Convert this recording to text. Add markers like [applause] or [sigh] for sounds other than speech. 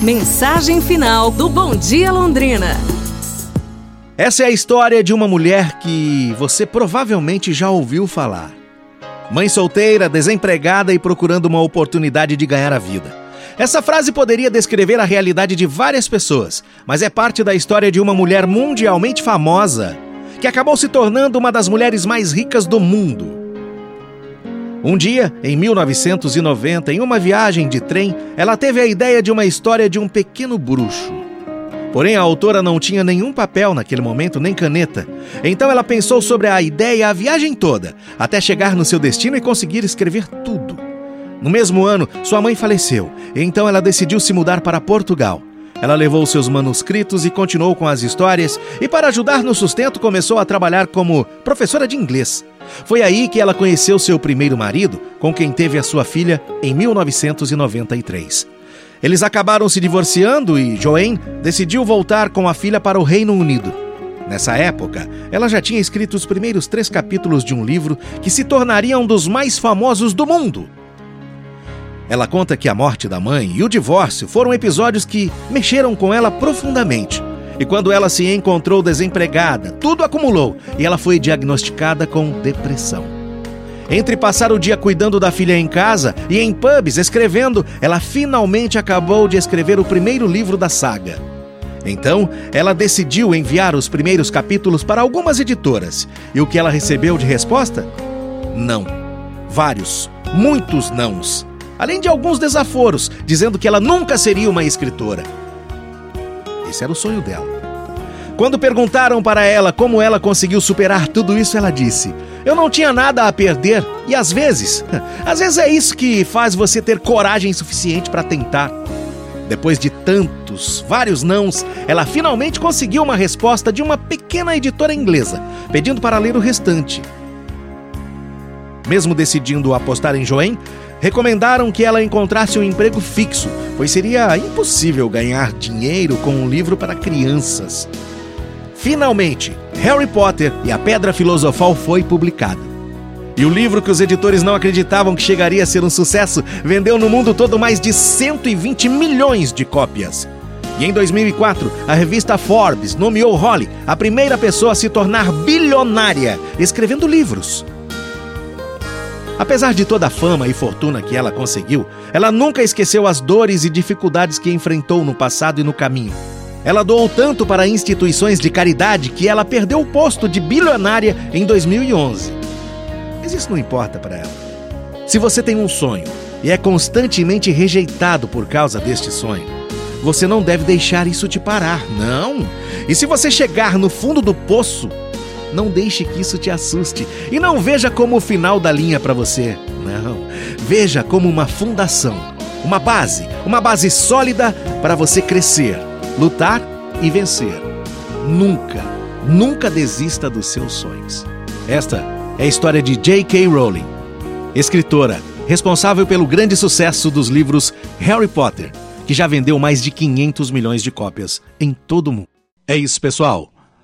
Mensagem final do Bom Dia Londrina. Essa é a história de uma mulher que você provavelmente já ouviu falar. Mãe solteira, desempregada e procurando uma oportunidade de ganhar a vida. Essa frase poderia descrever a realidade de várias pessoas, mas é parte da história de uma mulher mundialmente famosa que acabou se tornando uma das mulheres mais ricas do mundo. Um dia, em 1990, em uma viagem de trem, ela teve a ideia de uma história de um pequeno bruxo. Porém, a autora não tinha nenhum papel naquele momento, nem caneta. Então ela pensou sobre a ideia a viagem toda, até chegar no seu destino e conseguir escrever tudo. No mesmo ano, sua mãe faleceu, então ela decidiu se mudar para Portugal. Ela levou seus manuscritos e continuou com as histórias, e para ajudar no sustento começou a trabalhar como professora de inglês. Foi aí que ela conheceu seu primeiro marido, com quem teve a sua filha em 1993. Eles acabaram se divorciando e Joanne decidiu voltar com a filha para o Reino Unido. Nessa época, ela já tinha escrito os primeiros três capítulos de um livro que se tornaria um dos mais famosos do mundo. Ela conta que a morte da mãe e o divórcio foram episódios que mexeram com ela profundamente. E quando ela se encontrou desempregada, tudo acumulou e ela foi diagnosticada com depressão. Entre passar o dia cuidando da filha em casa e em pubs escrevendo, ela finalmente acabou de escrever o primeiro livro da saga. Então, ela decidiu enviar os primeiros capítulos para algumas editoras. E o que ela recebeu de resposta? Não. Vários, muitos nãos. Além de alguns desaforos, dizendo que ela nunca seria uma escritora. Esse era o sonho dela. Quando perguntaram para ela como ela conseguiu superar tudo isso, ela disse: Eu não tinha nada a perder e às vezes, [laughs] às vezes é isso que faz você ter coragem suficiente para tentar. Depois de tantos, vários nãos, ela finalmente conseguiu uma resposta de uma pequena editora inglesa, pedindo para ler o restante. Mesmo decidindo apostar em Joanne, recomendaram que ela encontrasse um emprego fixo, pois seria impossível ganhar dinheiro com um livro para crianças. Finalmente, Harry Potter e a Pedra Filosofal foi publicado. E o livro que os editores não acreditavam que chegaria a ser um sucesso vendeu no mundo todo mais de 120 milhões de cópias. E em 2004, a revista Forbes nomeou Holly a primeira pessoa a se tornar bilionária escrevendo livros. Apesar de toda a fama e fortuna que ela conseguiu, ela nunca esqueceu as dores e dificuldades que enfrentou no passado e no caminho. Ela doou tanto para instituições de caridade que ela perdeu o posto de bilionária em 2011. Mas isso não importa para ela. Se você tem um sonho e é constantemente rejeitado por causa deste sonho, você não deve deixar isso te parar, não. E se você chegar no fundo do poço, não deixe que isso te assuste e não veja como o final da linha para você. Não. Veja como uma fundação, uma base, uma base sólida para você crescer, lutar e vencer. Nunca, nunca desista dos seus sonhos. Esta é a história de J.K. Rowling, escritora responsável pelo grande sucesso dos livros Harry Potter, que já vendeu mais de 500 milhões de cópias em todo o mundo. É isso, pessoal.